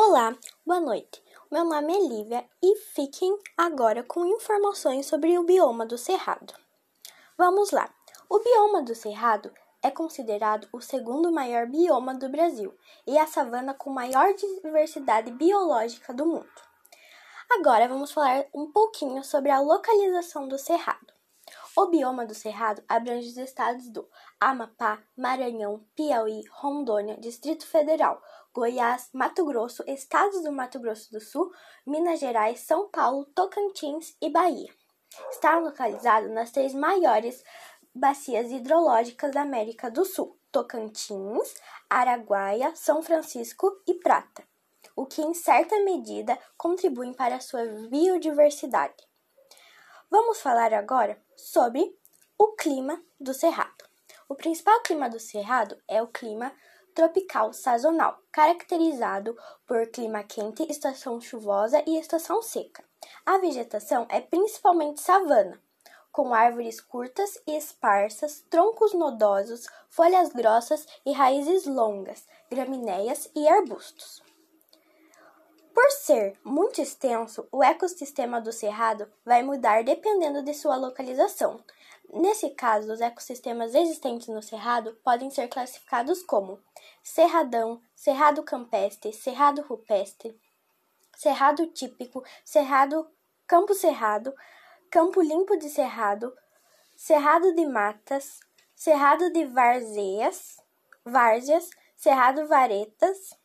Olá, boa noite. Meu nome é Lívia e fiquem agora com informações sobre o bioma do Cerrado. Vamos lá. O bioma do Cerrado é considerado o segundo maior bioma do Brasil e a savana com maior diversidade biológica do mundo. Agora vamos falar um pouquinho sobre a localização do Cerrado. O bioma do Cerrado abrange os estados do Amapá, Maranhão, Piauí, Rondônia, Distrito Federal, Goiás, Mato Grosso, estados do Mato Grosso do Sul, Minas Gerais, São Paulo, Tocantins e Bahia. Está localizado nas três maiores bacias hidrológicas da América do Sul: Tocantins, Araguaia, São Francisco e Prata, o que em certa medida contribuem para a sua biodiversidade. Vamos falar agora sobre o clima do Cerrado. O principal clima do Cerrado é o clima tropical sazonal, caracterizado por clima quente, estação chuvosa e estação seca. A vegetação é principalmente savana, com árvores curtas e esparsas, troncos nodosos, folhas grossas e raízes longas, gramíneas e arbustos. Por ser muito extenso, o ecossistema do cerrado vai mudar dependendo de sua localização. Nesse caso, os ecossistemas existentes no cerrado podem ser classificados como cerradão, cerrado campestre, cerrado rupestre, cerrado típico, cerrado campo cerrado, campo limpo de cerrado, cerrado de matas, cerrado de várzeas, várzeas, cerrado varetas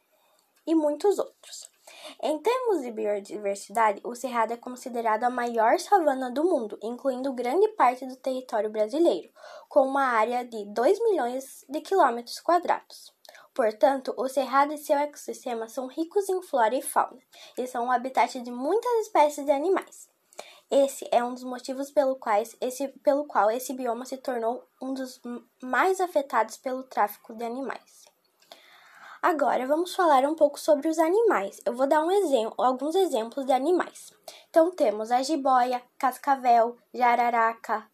e muitos outros. Em termos de biodiversidade, o Cerrado é considerado a maior savana do mundo, incluindo grande parte do território brasileiro, com uma área de 2 milhões de quilômetros quadrados. Portanto, o Cerrado e seu ecossistema são ricos em flora e fauna, e são o habitat de muitas espécies de animais. Esse é um dos motivos pelo, quais esse, pelo qual esse bioma se tornou um dos mais afetados pelo tráfico de animais. Agora vamos falar um pouco sobre os animais. Eu vou dar um exemplo, alguns exemplos de animais. Então temos a jiboia, cascavel, jararaca,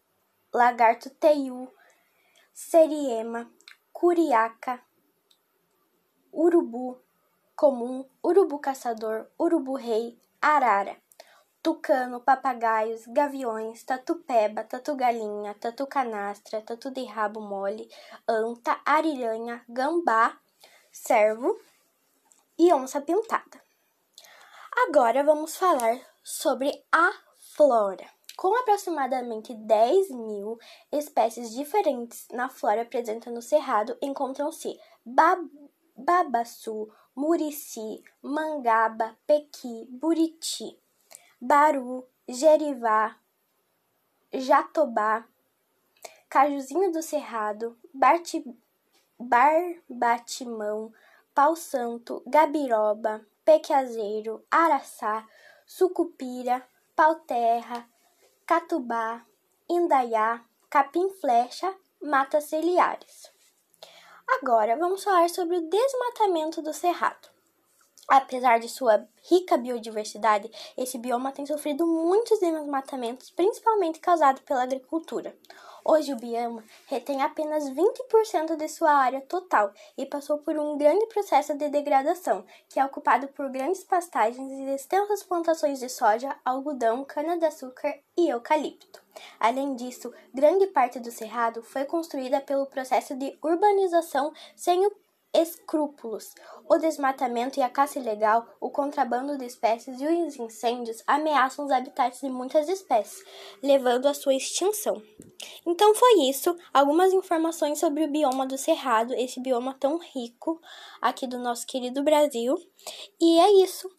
lagarto teiu, seriema, curiaca, urubu comum, urubu caçador, urubu rei, arara, tucano, papagaios, gaviões, tatu-peba, tatu-galinha, tatu-canastra, tatu de rabo mole, anta, ariranha, gambá, cervo e onça pintada. Agora vamos falar sobre a flora. Com aproximadamente 10 mil espécies diferentes na flora presente no Cerrado, encontram-se babaçu, murici, mangaba, pequi, buriti, baru, gerivá, jatobá, cajuzinho do Cerrado, bati Barbatimão, Pau Santo, Gabiroba, Pequiazeiro, Araçá, Sucupira, Pau-terra, Catubá, Indaiá, Capim-flecha, Matas ciliares. Agora vamos falar sobre o desmatamento do Cerrado. Apesar de sua rica biodiversidade, esse bioma tem sofrido muitos desmatamentos, principalmente causados pela agricultura. Hoje, o bioma retém apenas 20% de sua área total e passou por um grande processo de degradação, que é ocupado por grandes pastagens e extensas plantações de soja, algodão, cana-de-açúcar e eucalipto. Além disso, grande parte do cerrado foi construída pelo processo de urbanização sem o escrúpulos. O desmatamento e a caça ilegal, o contrabando de espécies e os incêndios ameaçam os habitats de muitas espécies, levando à sua extinção. Então foi isso, algumas informações sobre o bioma do Cerrado, esse bioma tão rico aqui do nosso querido Brasil. E é isso.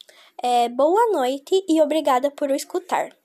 É, boa noite e obrigada por escutar.